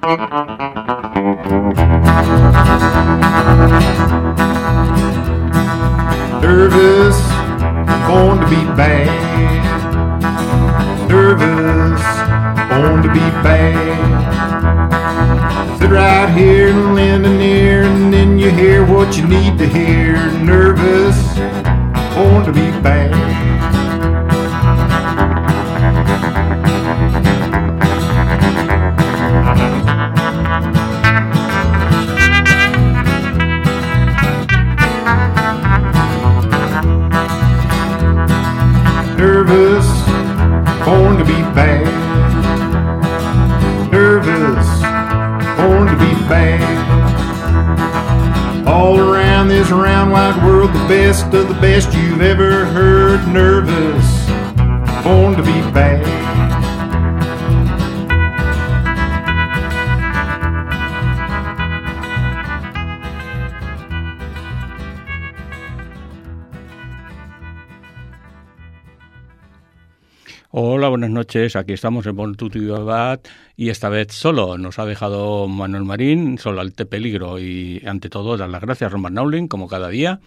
Nervous, born to be bad. Nervous, born to be bad. Sit right here and lend an ear, and then you hear what you need to hear. Nervous, born to be bad. Wide world, the best of the best you've ever heard. Nervous, born to be bad. Buenas noches. Aquí estamos en Born to Bat y esta vez solo. Nos ha dejado Manuel Marín, solo ante peligro. Y ante todo, dar las gracias a Roman Naulin, como cada día.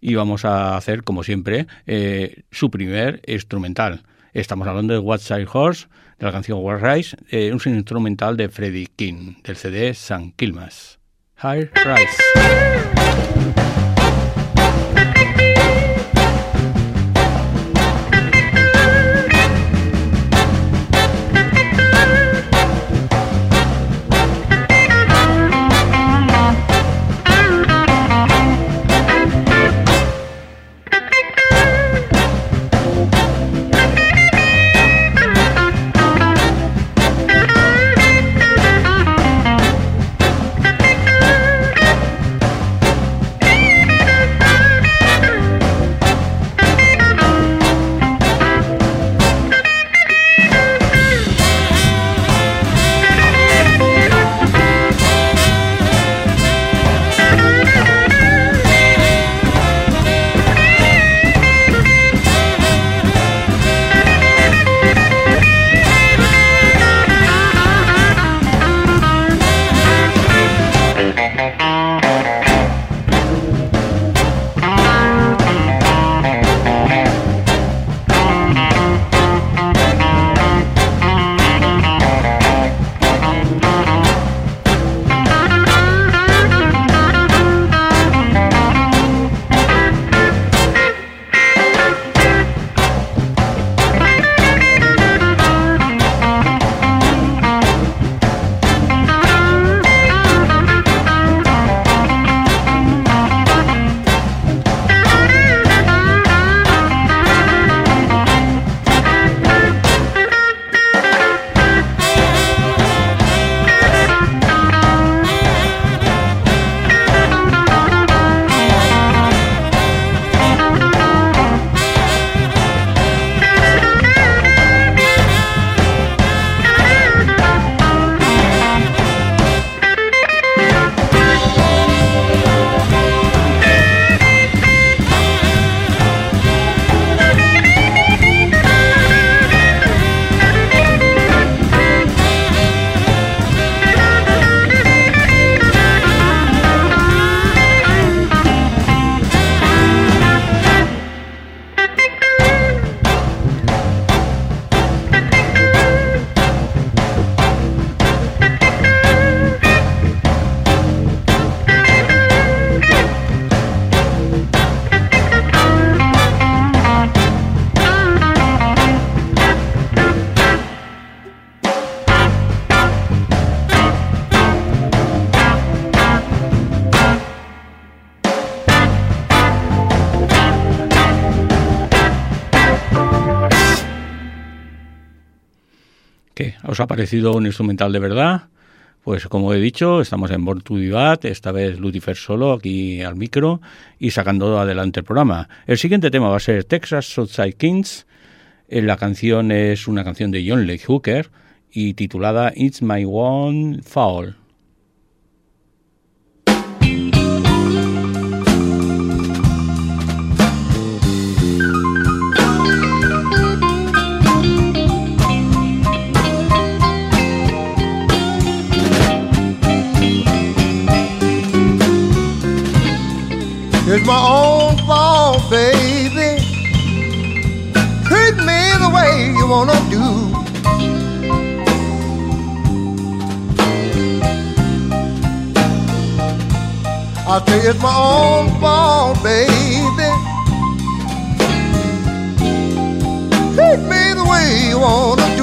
Y vamos a hacer, como siempre, eh, su primer instrumental. Estamos hablando de What Side Horse, de la canción War Rise, eh, un instrumental de Freddie King, del CD San Kilmas. High Rise. Parecido un instrumental de verdad? Pues como he dicho, estamos en Born to Bat, esta vez Lucifer solo aquí al micro y sacando adelante el programa. El siguiente tema va a ser Texas Southside Kings. Eh, la canción es una canción de John Lee Hooker y titulada It's My One Foul. It's my own fault, baby. Treat me the way you wanna do. I say it's my own fault, baby. Treat me the way you wanna do.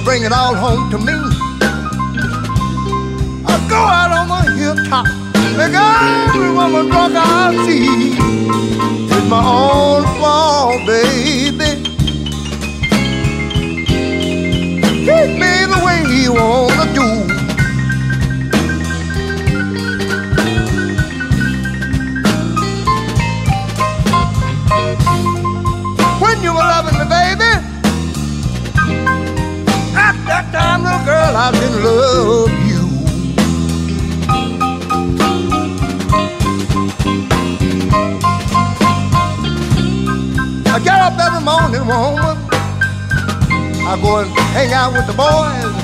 Just bring it all home to me. I go out on the hilltop, make every woman drunk I see. It's my own fault, baby. Treat me the way you wanna I didn't love you. I get up every morning, woman. I go and hang out with the boys.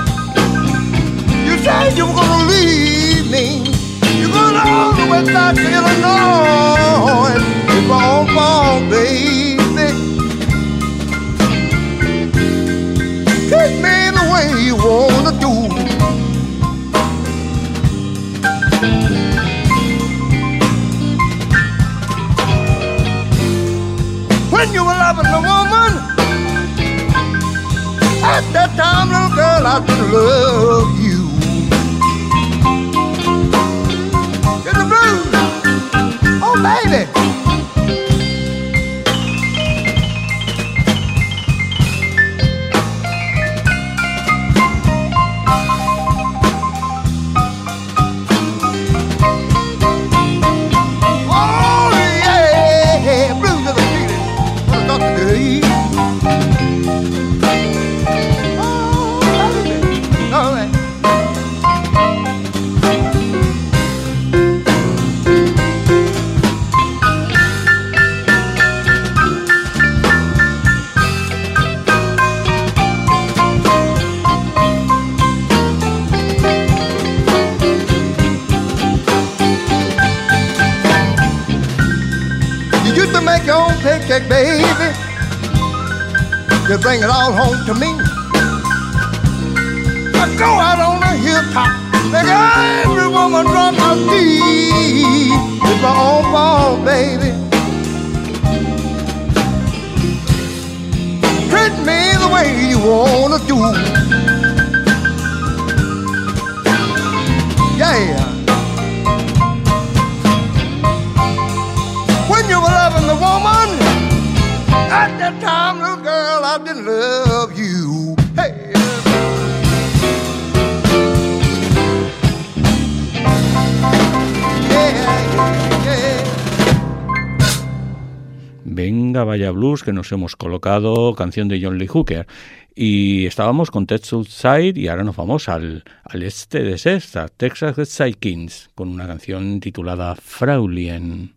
You said you were gonna leave me. You're fault, baby. Treat me the way you wanna the woman, at that time, little girl, I didn't love que nos hemos colocado, canción de John Lee Hooker. Y estábamos con Ted Southside y ahora nos vamos al, al este de Sexta, Texas Side Kings, con una canción titulada Fraulien.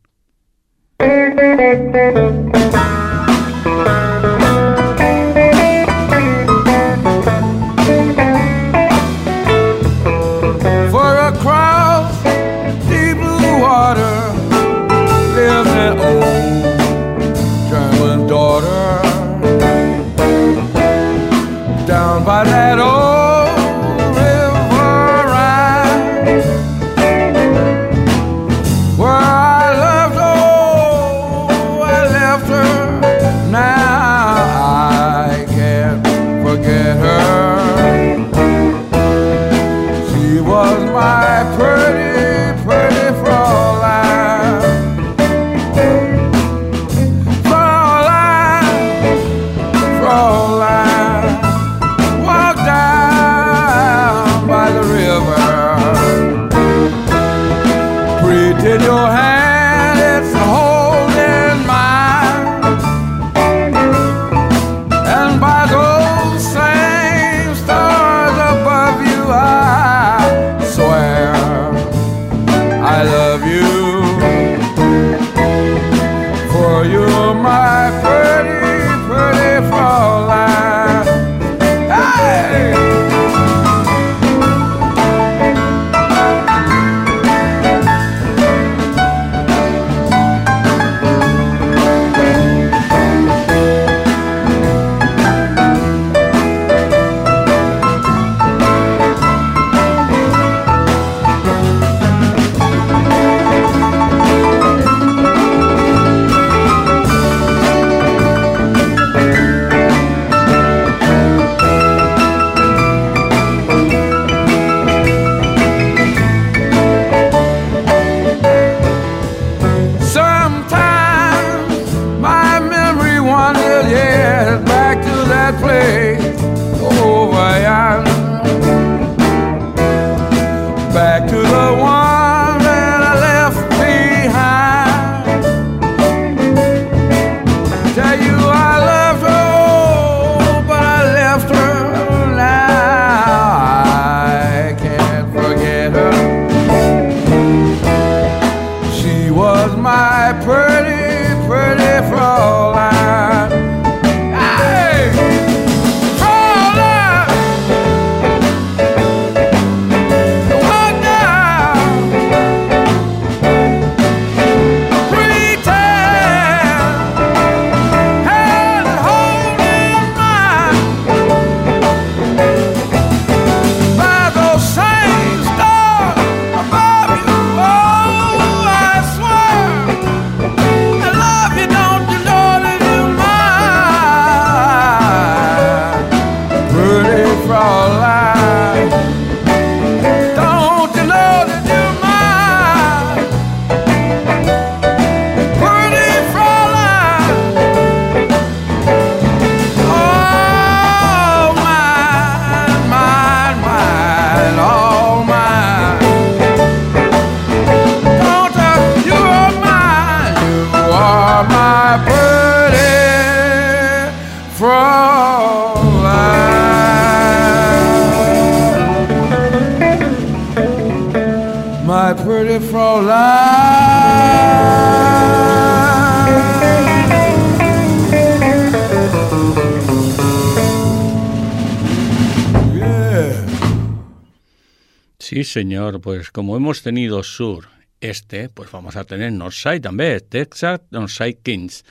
Sí, señor, pues como hemos tenido sur, este, pues vamos a tener Northside también, Texas Northside Kings,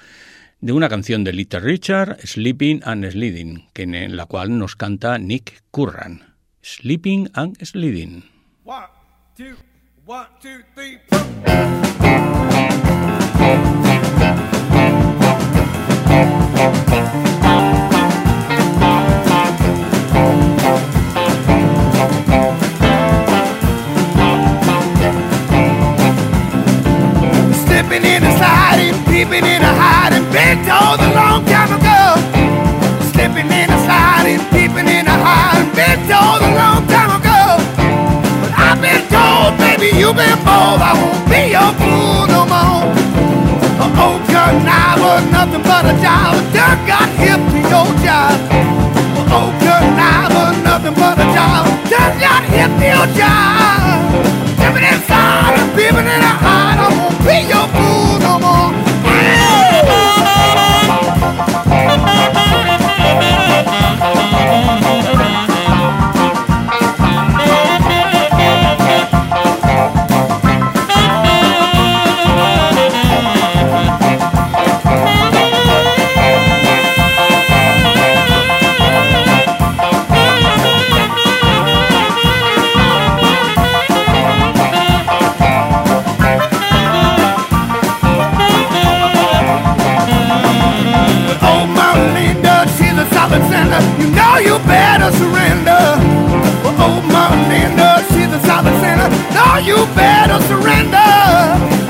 de una canción de Little Richard, Sleeping and Sliding, que en la cual nos canta Nick Curran. Sleeping and Sliding. One, two, one, two, three, four. Hiding, been told a long time ago. Slipping in and sliding, peeping in and hiding, been told a long time ago. But I've been told, baby, you've been bold. I won't be your fool no more. Oh, old conniver, nothing but a job. Done got hip to your job. Oh, old conniver, nothing but a job. Done got hip to your job. Peeping inside and peeping in the heart. I won't be your fool no more. Better surrender. Oh, Mama Linda, she's a solid sender. No, you better surrender.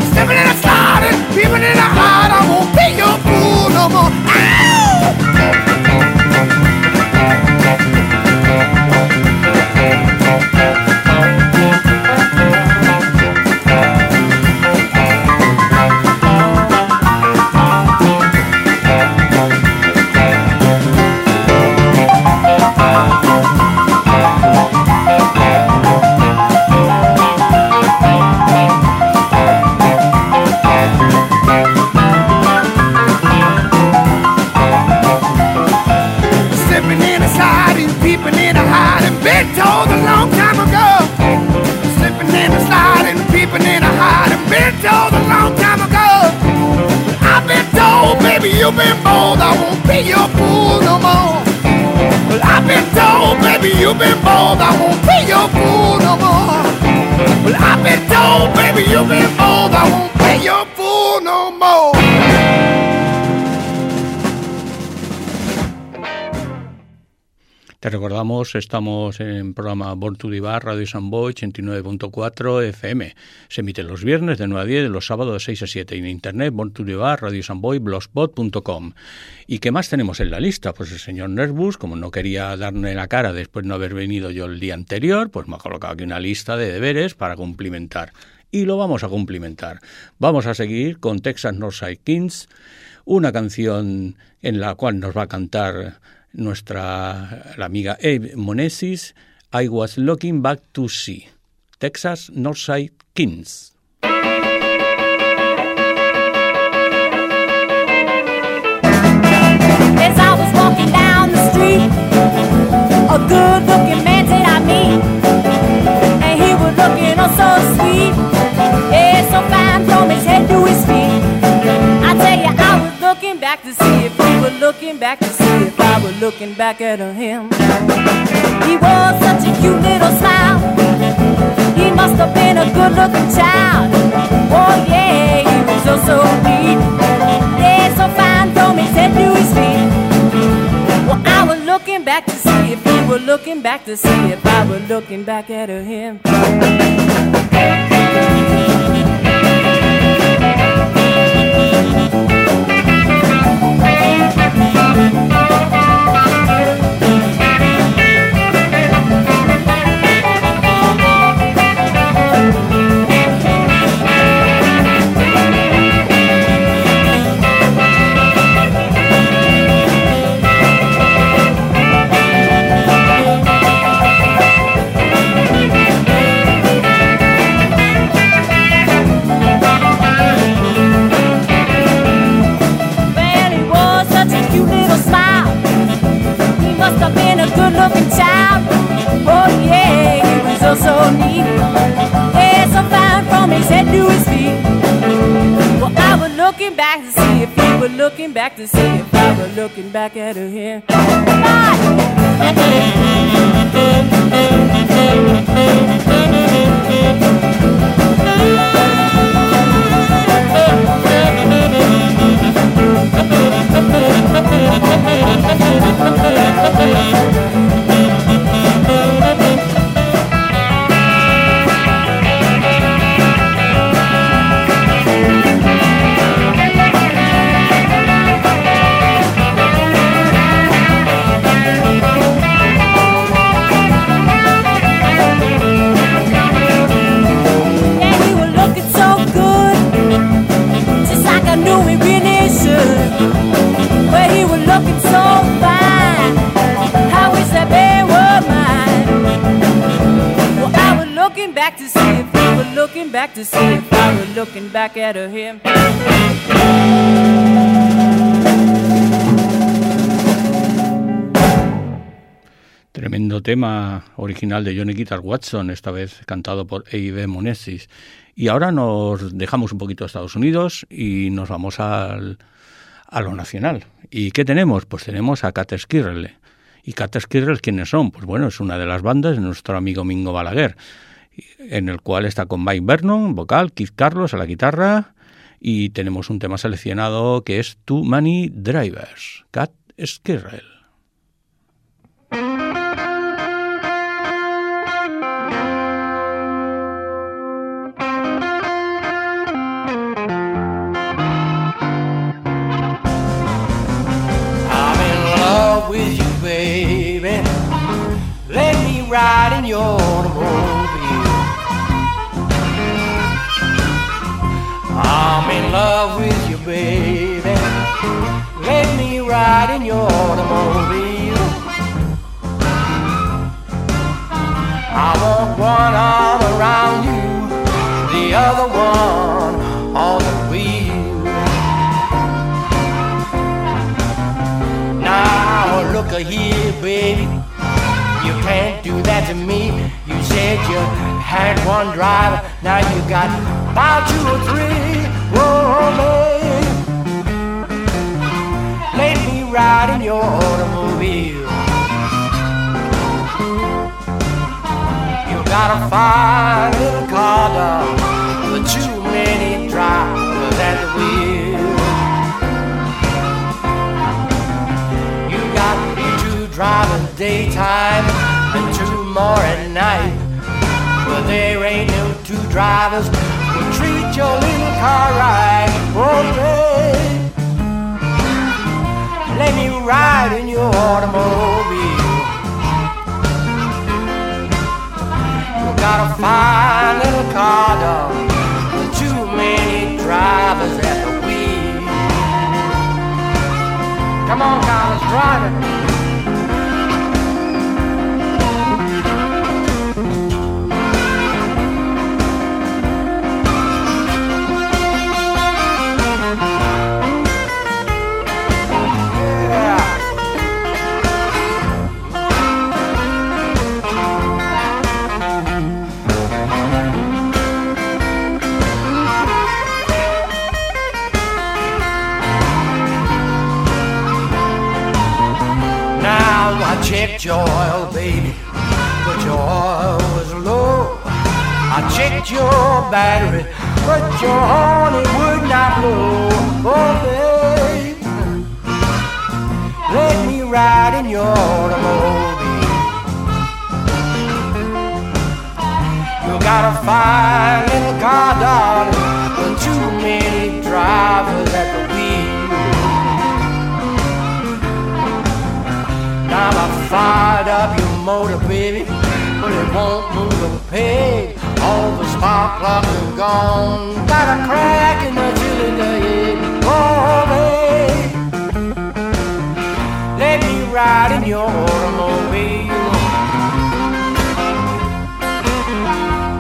I won't be your fool no more. Well, I've been told, baby, you've been Te recordamos, estamos en programa Born to Divar, Radio San Boy, 89.4 FM. Se emite los viernes de 9 a 10, los sábados de 6 a 7. Y en internet, Born to Divar, Radio San Boy, blogspot.com. ¿Y qué más tenemos en la lista? Pues el señor Nervus, como no quería darme la cara después de no haber venido yo el día anterior, pues me ha colocado aquí una lista de deberes para cumplimentar. Y lo vamos a cumplimentar. Vamos a seguir con Texas Northside Kings, una canción en la cual nos va a cantar nuestra la amiga Abe Monesis, I Was Looking Back to See, Texas Northside Kings. As I was walking down the street, a good looking man did I meet. And he was looking oh so sweet. Yeah, so fine from his head to his feet. I tell you, I was looking back to see looking back to see if I was looking back at him. He was such a cute little smile. He must have been a good looking child. Oh yeah, he was so so neat. Yeah, so fine from his head to his feet. Well, I was looking back to see if he were looking back to see if I were looking back at him. feet. There's some flying from his head to his feet. Well, I was looking back to see if he were looking back to see if I were looking back at her here. Bye. Tremendo tema original de Johnny Guitar Watson, esta vez cantado por A.B. Monesis. Y ahora nos dejamos un poquito de Estados Unidos y nos vamos al, a lo nacional. ¿Y qué tenemos? Pues tenemos a Cat Skirrell. ¿Y Cat Skirrell quiénes son? Pues bueno, es una de las bandas de nuestro amigo Mingo Balaguer, en el cual está con Mike Vernon, vocal, Keith Carlos a la guitarra, y tenemos un tema seleccionado que es Too Many Drivers, Cat Skirrell. With you, baby. Me your automobile. I'm in love with you, baby. Let me ride in your automobile. I want one arm around you, the other one on the wheel. Now look here, baby. You can't do that to me. You said you had one driver, now you got about two or three. Whoa, babe. Let me ride in your automobile. You got a fine little car, dog, but too many drivers at the wheel. You got two drivers daytime and two more at night. Well, there ain't no two drivers your little car right. Oh, babe, let me ride in your automobile. You got a fine little car, dog, too many drivers at the wheel. Come on, Carlos, drive it. Checked your oil, baby, but your oil was low. I checked your battery, but your horn it would not blow. Oh, babe, let me ride in your automobile. You got a fine peg. All the spark plugs are gone. Got a crack in the cylinder head. Oh, babe, let me ride in your automobile.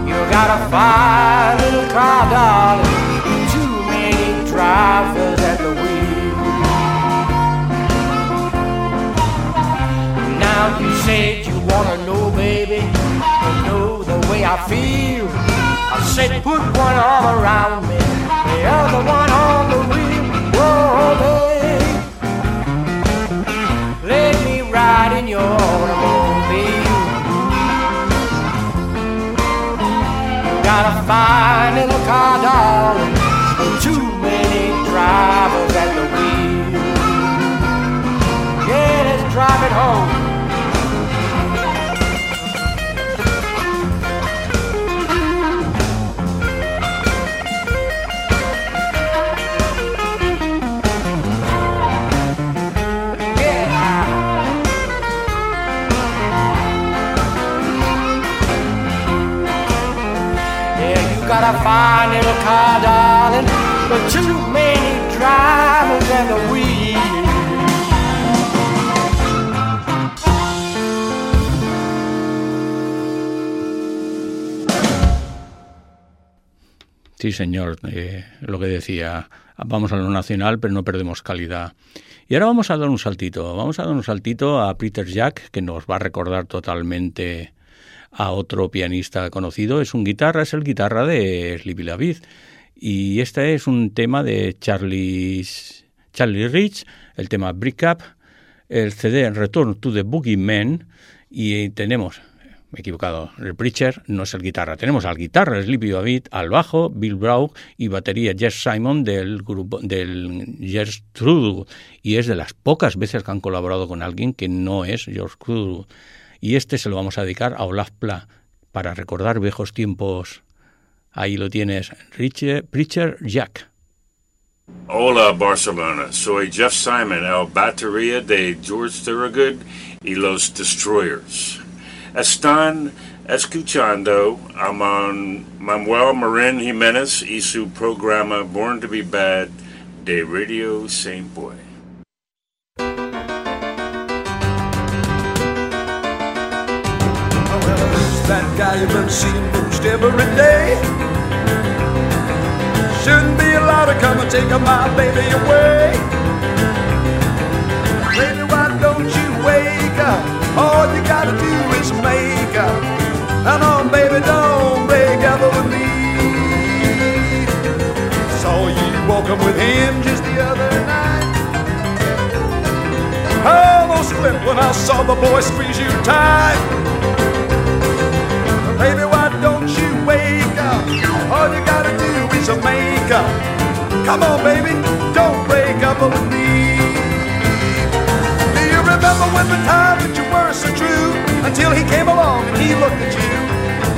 You got a fine little car, darling. Too many drivers at the wheel. Now you said you wanna know, baby, I feel. I said, put one arm around me, the other one on the wheel. Whoa, babe, let me ride in your automobile. Got a fine little car, darling, Sí, señor, eh, lo que decía, vamos a lo nacional, pero no perdemos calidad. Y ahora vamos a dar un saltito, vamos a dar un saltito a Peter Jack, que nos va a recordar totalmente a otro pianista conocido. Es un guitarra, es el guitarra de Sleepy David. Y este es un tema de Charlie, Charlie Rich, el tema Break Up, el CD Return to the Boogeyman. Y tenemos, me he equivocado, el Preacher no es el guitarra. Tenemos al guitarra Sleepy David, al bajo Bill Brauch y batería Jess Simon del grupo del Jess Trudel. Y es de las pocas veces que han colaborado con alguien que no es George Trudel. Y este se lo vamos a dedicar a Olaf Pla para recordar viejos tiempos. Ahí lo tienes, Richie, Preacher Jack. Hola Barcelona, soy Jeff Simon, el batería de George Thorogood y los Destroyers. Están escuchando a Manuel Marin Jiménez y su programa Born to be Bad de Radio Saint Boy. That guy you've been seeing most every day. Shouldn't be allowed to come and take my baby away. Baby, why don't you wake up? All you gotta do is make up. Come on, baby, don't break up with me. Saw you walking with him just the other night. I Almost flipped when I saw the boy squeeze you tight Come on, baby, don't break up with me. Do you remember when the time that you were so true until he came along and he looked at you?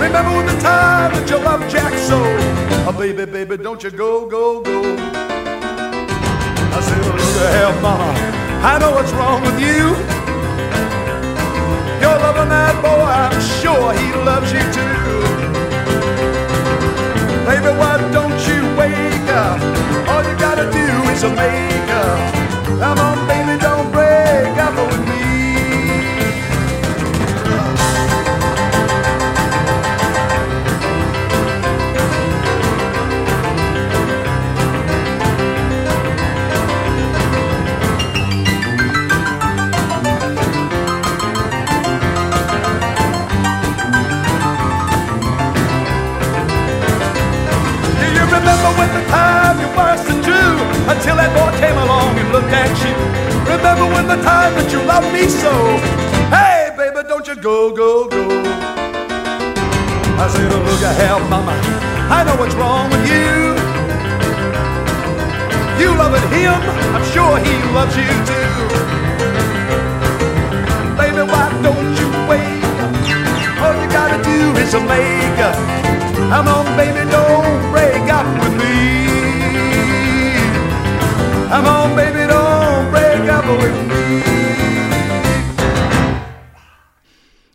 Remember when the time that you loved Jack so? Oh, baby, baby, don't you go, go, go. I said, oh, look hell, mama. I know what's wrong with you. You're loving that boy, I'm sure he loves you too. Baby, why don't All you gotta do is make up. Come on, baby, don't break time you were so true until that boy came along and looked at you? Remember when the time that you loved me so? Hey, baby, don't you go, go, go. I said, oh, look at hell, mama. I know what's wrong with you. You loving him, I'm sure he loves you too. Baby, why don't you up? All you gotta do is make up. Come on, baby, don't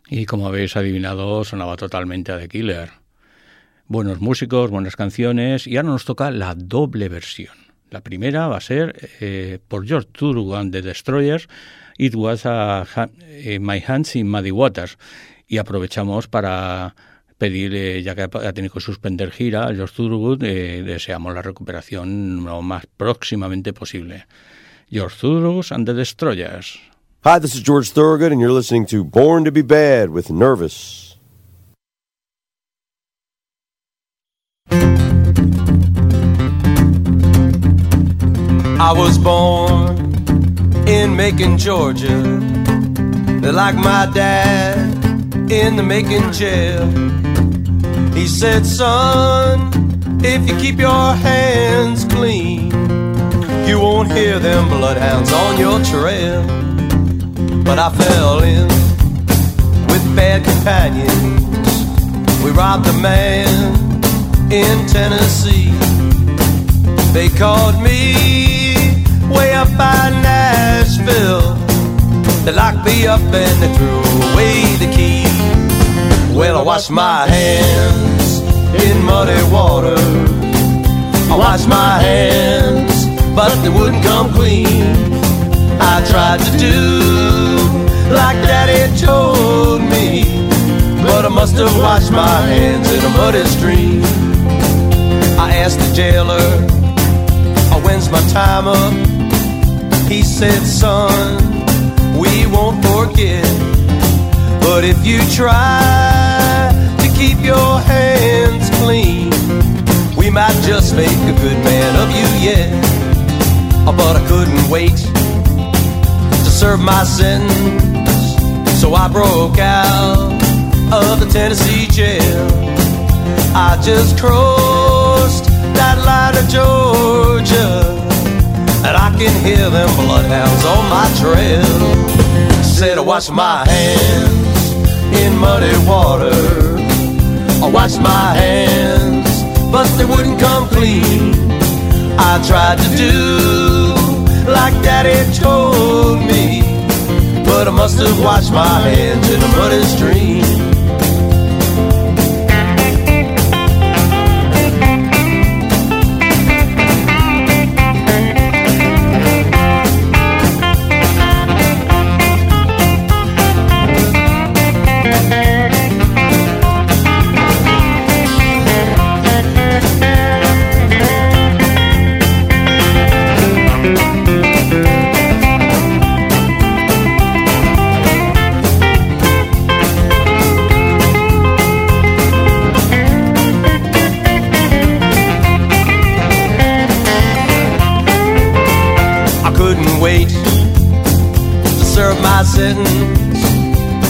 Y como habéis adivinado, sonaba totalmente a The Killer. Buenos músicos, buenas canciones, y ahora nos toca la doble versión. La primera va a ser eh, por George and the Destroyers, It Was eh, My Hands in Muddy Waters. Y aprovechamos para pedir, ya que ha tenido que suspender gira, George Thurgood, eh, deseamos la recuperación lo más próximamente posible. George Thurgood and the Destroyers. Hi, this is George Thurgood, and you're listening to Born to Be Bad with Nervous. I was born in Macon, Georgia. Like my dad, in the Macon jail. He said, Son, if you keep your hands clean, you won't hear them bloodhounds on your trail. But I fell in with bad companions. We robbed a man in Tennessee. They called me way up by Nashville. They locked me up and they threw away the key. Well, I washed my hands in muddy water. I washed my hands, but they wouldn't come clean. I tried to do like Daddy told me, but I must have washed my hands in a muddy stream. I asked the jailer, "Oh, when's my time up? He said, son, we won't forget. But if you try keep your hands clean, we might just make a good man of you yet. Oh, But I couldn't wait to serve my sentence, so I broke out of the Tennessee jail. I just crossed that line of Georgia. And I can hear them bloodhounds on my trail. Said I wash my hands in muddy water. I wash my hands, but they wouldn't come clean. I tried to do like Daddy told me, but I must have washed my hands in a muddy stream.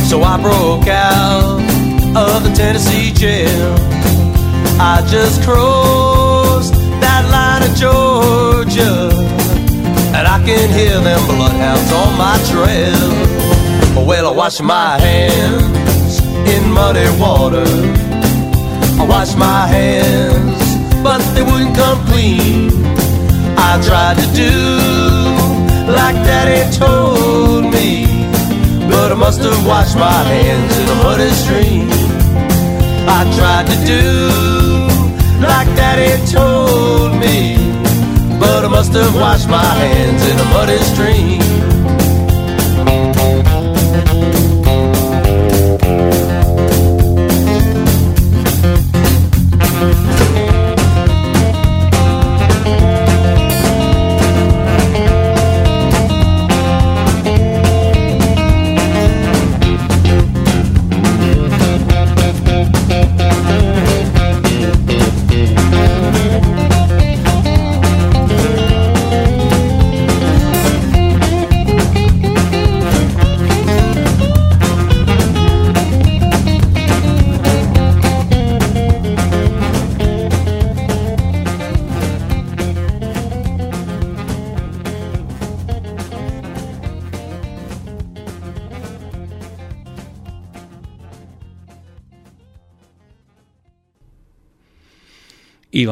So I broke out of the Tennessee jail. I just crossed that line of Georgia, and I can hear them bloodhounds on my trail. Well, I wash my hands in muddy water. I wash my hands, but they wouldn't come clean. I tried to do like Daddy told me, I must have washed my hands in a muddy stream. I tried to do like Daddy told me, but I must have washed my hands in a muddy stream.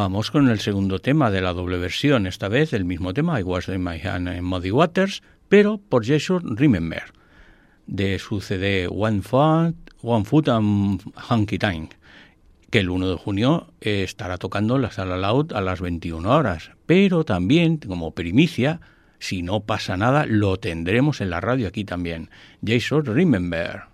Vamos con el segundo tema de la doble versión, esta vez el mismo tema, I Was in My Hand Muddy Waters, pero por Jason Remember, de su CD One Foot, One Foot and Hunky Time, que el 1 de junio estará tocando en la sala Loud a las 21 horas. Pero también, como primicia, si no pasa nada, lo tendremos en la radio aquí también. Jason Remember.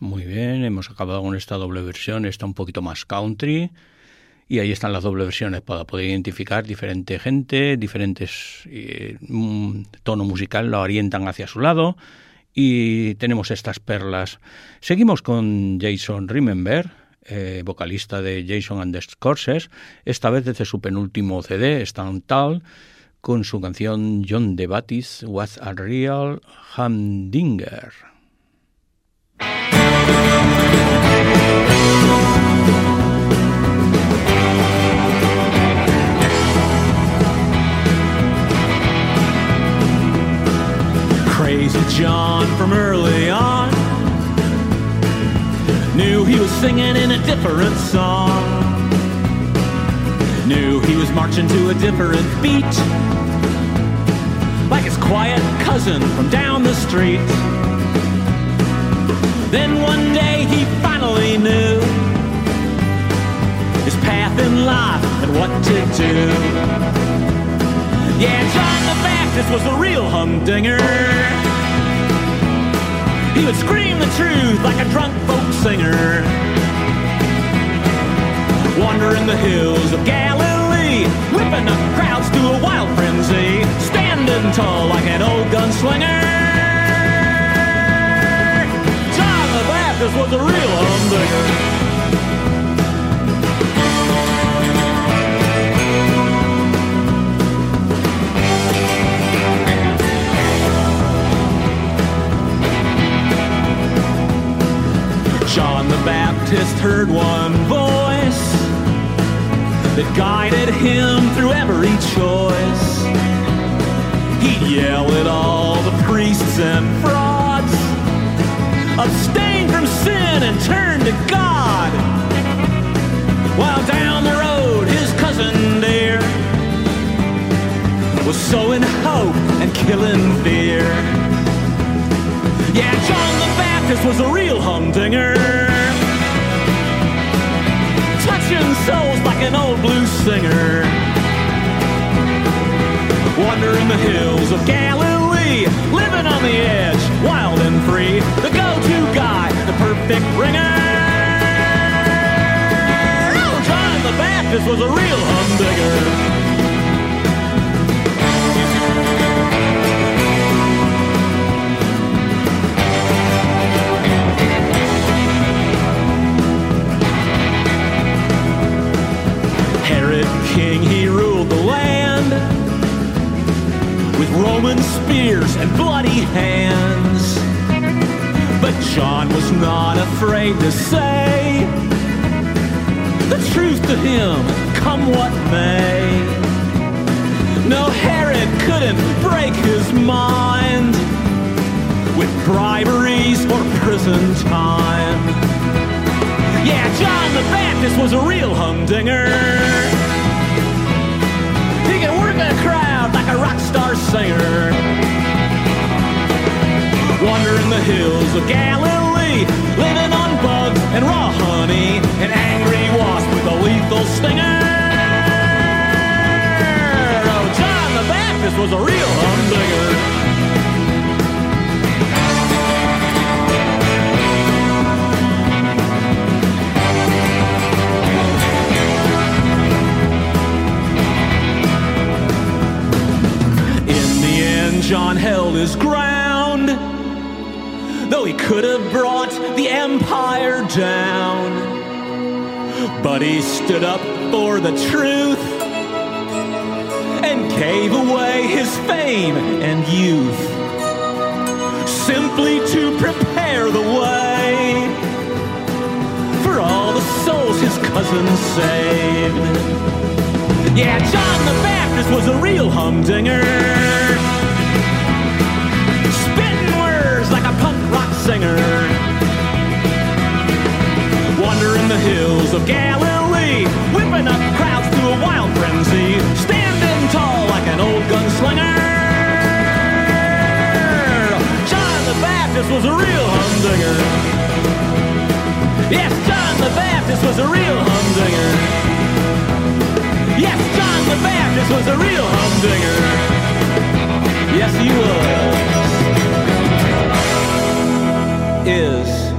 Muy bien, hemos acabado con esta doble versión, está un poquito más country. Y ahí están las dobles versiones para poder identificar diferente gente, diferentes eh, mm, tono musical lo orientan hacia su lado. Y tenemos estas perlas. Seguimos con Jason Remember, eh, vocalista de Jason and the Scorsese, esta vez desde su penúltimo CD, Stand Tall, con su canción John the Baptist Was a Real Humdinger. Crazy John from early on knew he was singing in a different song. Knew he was marching to a different beat, like his quiet cousin from down the street. Then one day he finally knew his path in life and what to do. Yeah, John the Baptist was a real humdinger. He would scream the truth like a drunk folk singer. Wandering the hills of Galilee, whipping up crowds to a wild frenzy, standing tall like an old gunslinger. Texas was a real humdinger. John the Baptist heard one voice that guided him through every choice. He'd yell at all the priests and frauds, abstain and turn to God. While down the road, his cousin dear was sowing hope and killing fear. Yeah, John the Baptist was a real humdinger. Touching souls like an old blues singer. Wandering the hills of Galilee, living on the edge, wild and free. The go-to guy, the perfect ringer. Oh, John the Baptist was a real humdinger. Roman spears and bloody hands. But John was not afraid to say the truth to him, come what may. No, Herod couldn't break his mind with briberies or prison time. Yeah, John the Baptist was a real humdinger. He could work a crowd like a rock star singer. Wandering the hills of Galilee, living on bugs and raw honey, an angry wasp with a lethal stinger. Oh, John the Baptist was a real humdinger. His ground, though he could have brought the empire down. But he stood up for the truth and gave away his fame and youth simply to prepare the way for all the souls his cousin saved. Yeah, John the Baptist was a real humdinger. Singer. Wandering the hills of Galilee, whipping up crowds to a wild frenzy, standing tall like an old gunslinger. John the Baptist was a real humdinger. Yes, John the Baptist was a real humdinger. Yes, John the Baptist was a real humdinger. Yes, he was. Is.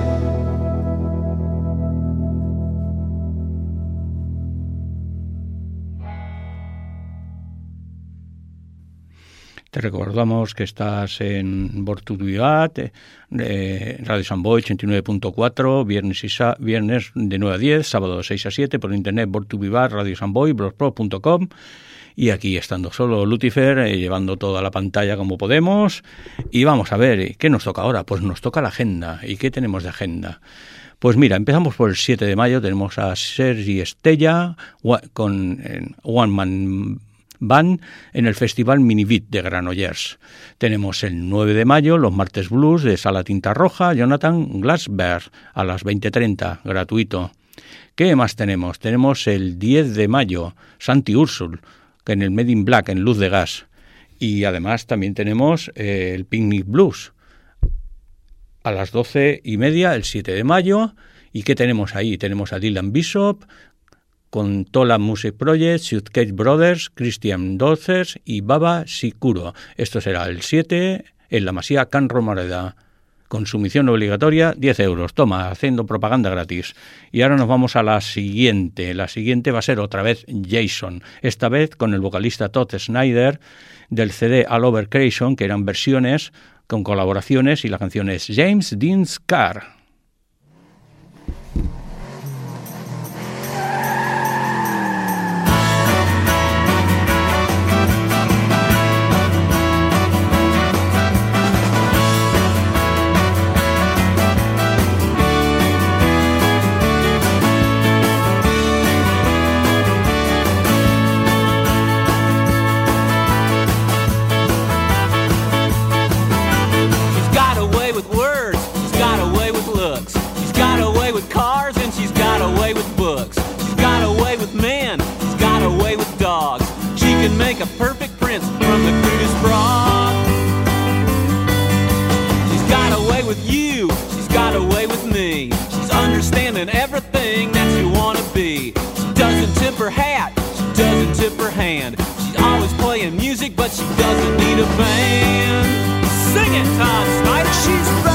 Te recordamos que estás en Bortuduigat, eh, Radio Samboy 89.4, viernes, y sa- viernes de 9 a 10, sábado de 6 a 7, por internet Bortuduigat, Radio Samboy, blogspot.com. Y aquí estando solo Lucifer, eh, llevando toda la pantalla como podemos. Y vamos a ver, ¿qué nos toca ahora? Pues nos toca la agenda. ¿Y qué tenemos de agenda? Pues mira, empezamos por el 7 de mayo, tenemos a Sergi Estella con eh, One Man Band en el Festival Minivit de Granollers. Tenemos el 9 de mayo los Martes Blues de Sala Tinta Roja, Jonathan Glassberg a las 20.30, gratuito. ¿Qué más tenemos? Tenemos el 10 de mayo Santi Ursul en el Made in Black en Luz de Gas. Y además también tenemos eh, el Picnic Blues a las doce y media el 7 de mayo. ¿Y qué tenemos ahí? Tenemos a Dylan Bishop con Tola Music Project, Suitcase Brothers, Christian Dolcers y Baba Sikuro. Esto será el 7 en la Masía Can Romareda. Consumición obligatoria, 10 euros. Toma, haciendo propaganda gratis. Y ahora nos vamos a la siguiente. La siguiente va a ser otra vez Jason. Esta vez con el vocalista Todd Snyder del CD All Over Creation, que eran versiones con colaboraciones y la canción es James Dean's Car. that you wanna be. She doesn't tip her hat, she doesn't tip her hand. She's always playing music, but she doesn't need a band. Sing it, Tom Snider. She's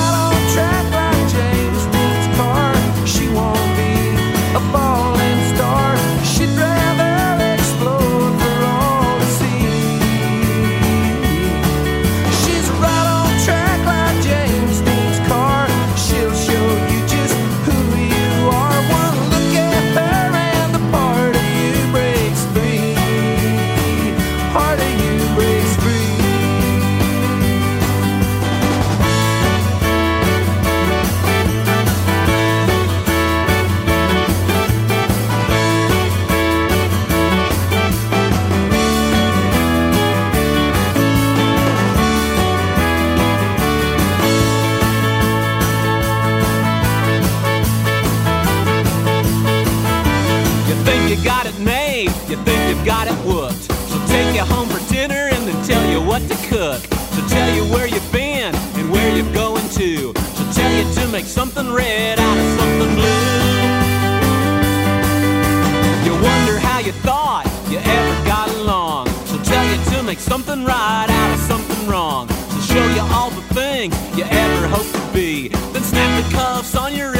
something red out of something blue. You wonder how you thought you ever got along. She'll tell you to make something right out of something wrong. She'll show you all the things you ever hoped to be. Then snap the cuffs on your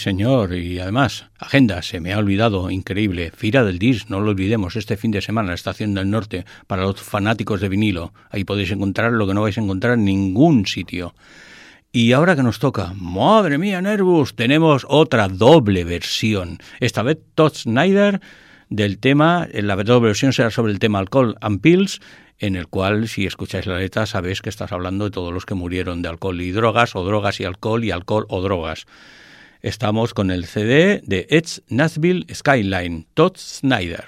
señor. Y además, agenda, se me ha olvidado, increíble. Fira del Dis, no lo olvidemos, este fin de semana, Estación del Norte, para los fanáticos de vinilo. Ahí podéis encontrar lo que no vais a encontrar en ningún sitio. Y ahora que nos toca, madre mía, Nervus, tenemos otra doble versión. Esta vez Todd Snyder del tema, la doble versión será sobre el tema Alcohol and Pills, en el cual, si escucháis la letra, sabéis que estás hablando de todos los que murieron de alcohol y drogas, o drogas y alcohol, y alcohol o drogas. Estamos con el CD de Edge Nashville Skyline, Todd Snyder.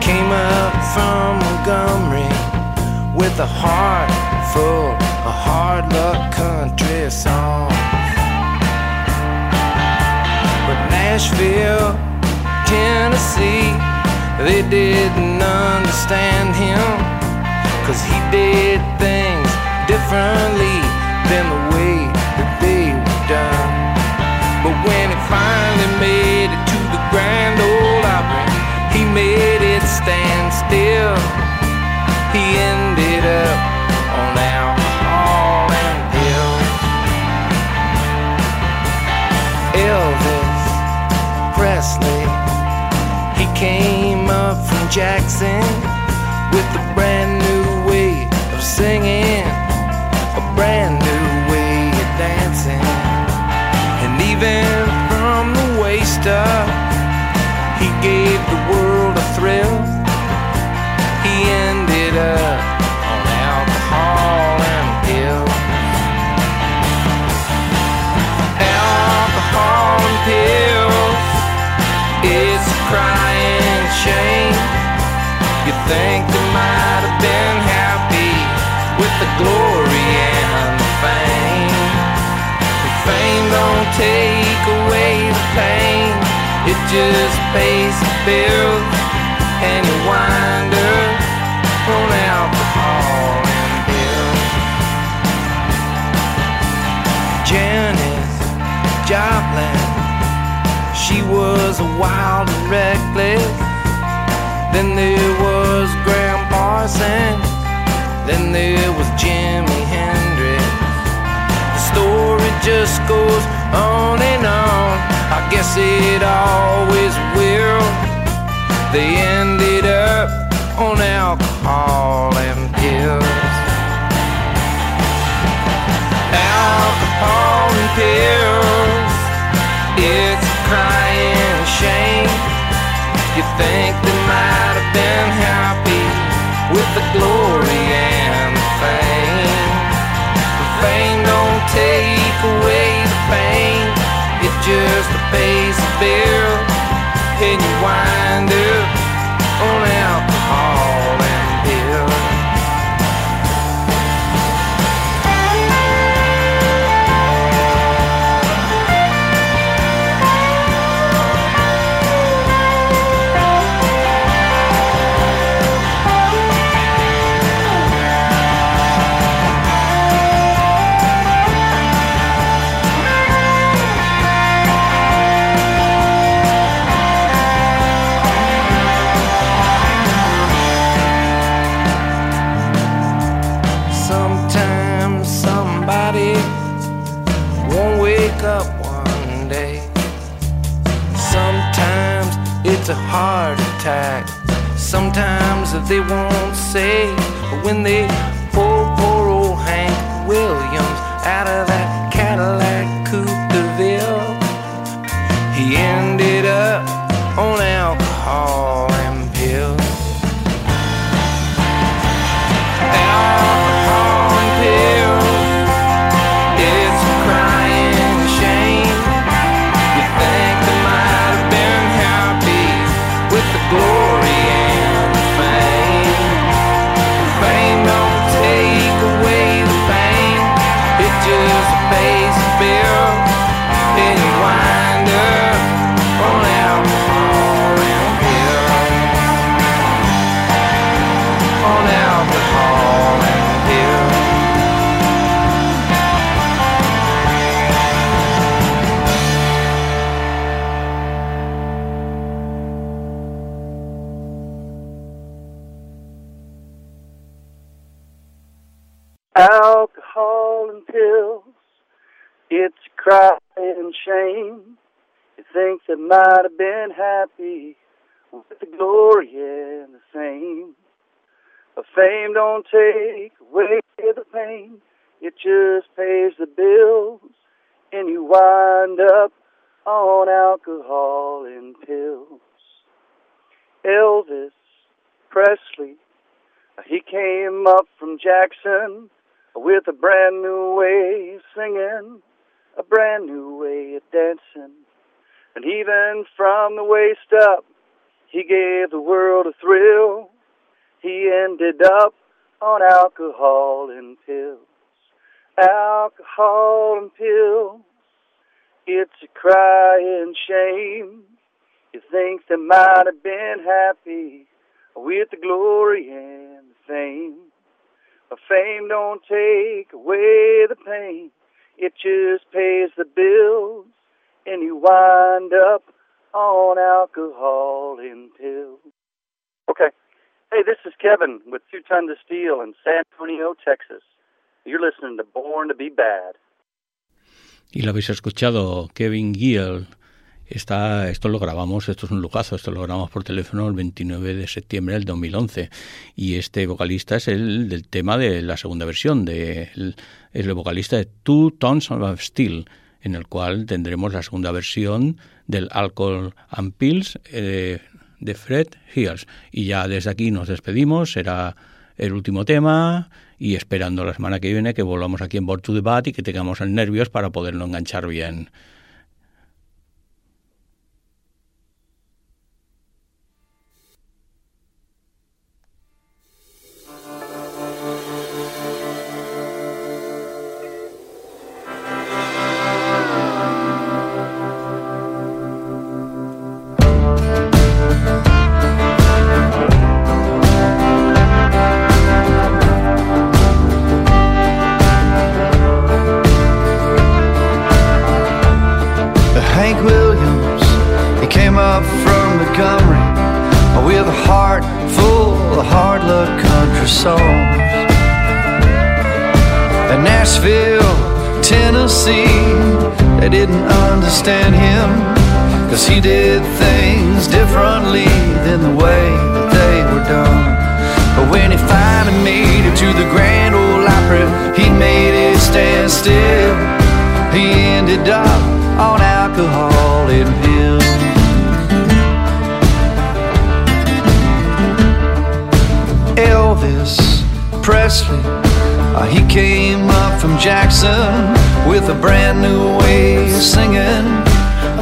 Came up from Montgomery with a heart full of hard luck country song. But Nashville, Tennessee, they didn't understand him, cause he did things differently than the way that they were done. But when he finally made it to the Grand Ole Opry, he made it stand still. He ended up Elvis Presley, he came up from Jackson with a brand new way of singing, You think they might have been happy with the glory and the fame. The fame don't take away the pain, it just pays the bills, and you wind up on alcohol and pills. Janis Joplin, she was wild and reckless. Then there was Gram Parsons. Then there was Jimi Hendrix. The story just goes on and on. I guess it always will. They ended up on alcohol and pills. Alcohol and pills. It's a crying shame. You think they might have been happy with the glory and the fame. The fame don't take away the pain, it just pays the bill. And you wind up on they won't say, but when they Think might have been happy with the glory and the fame. But fame don't take away the pain. It just pays the bills, and you wind up on alcohol and pills. Elvis Presley, he came up from Jackson with a brand new way of singing, a brand new way of dancing. And even from the waist up, he gave the world a thrill. He ended up on alcohol and pills. Alcohol and pills, it's a crying shame. You think they might have been happy with the glory and the fame. But fame don't take away the pain. It just pays the bills, and you wind up on alcohol and pills. Okay. Hey, this is Kevin with Two Tons of Steel in San Antonio, Texas. You're listening to Born to Be Bad. Y lo habéis escuchado, Kevin Gill, Está, esto lo grabamos, esto es un lujazo, esto lo grabamos por teléfono el 29 de septiembre del 2011 y este vocalista es el del tema de la segunda versión, de, el, es el vocalista de Two Tons of Steel, en el cual tendremos la segunda versión del Alcohol and Pills eh, de Fred Hears. Y ya desde aquí nos despedimos, será el último tema y esperando la semana que viene que volvamos aquí en Board to the Bat y que tengamos el nervios para poderlo enganchar bien. Hank Williams, he came up from Montgomery with a heart full of hard luck country songs. In Nashville, Tennessee, they didn't understand him because he did things differently than the way that they were done. But when he finally made it to the Grand Ole Opry, he made it stand still. He ended up on alcohol and pills. Elvis Presley, uh, he came up from Jackson with a brand new way of singing,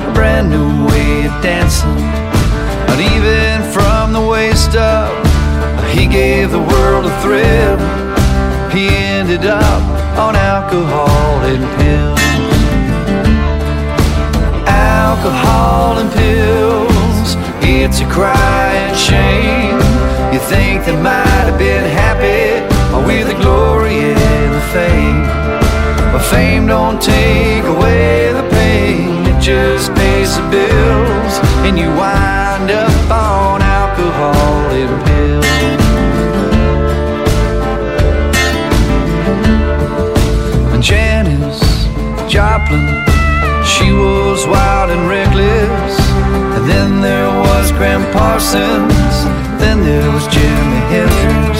a brand new way of dancing. But even from the waist up, he gave the world a thrill. He ended up on alcohol and pills alcohol and pills. It's a crying shame. You think they might have been happy with the glory and the fame. But fame don't take away the pain, it just pays the bills. And you wind up on alcohol and pills. And Janis Joplin she was wild and reckless. And then there was Gram Parsons. Then there was Jimi Hendrix.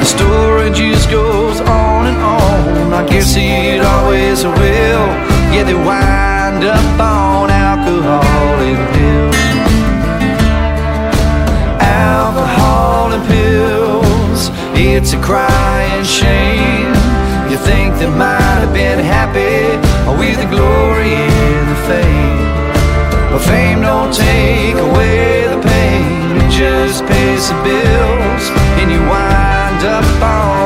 The story just goes on and on. I guess it always will. Yeah, they wind up on alcohol and pills. Alcohol and pills. It's a crying shame. You think they might have been happy with the glory and the fame. But fame don't take away the pain, it just pays the bills, and you wind up on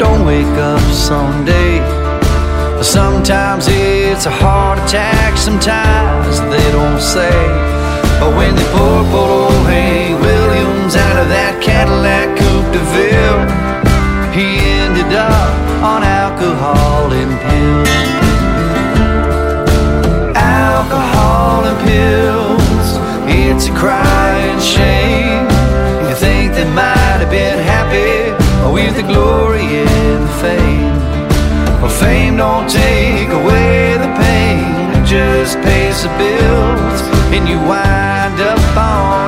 don't wake up someday. Sometimes it's a heart attack, sometimes they don't say. But when they pour poor old Hank Williams out of that Cadillac Coupe de Ville, he glory and the fame. Well, fame don't take away the pain, it just pays the bills, and you wind up on.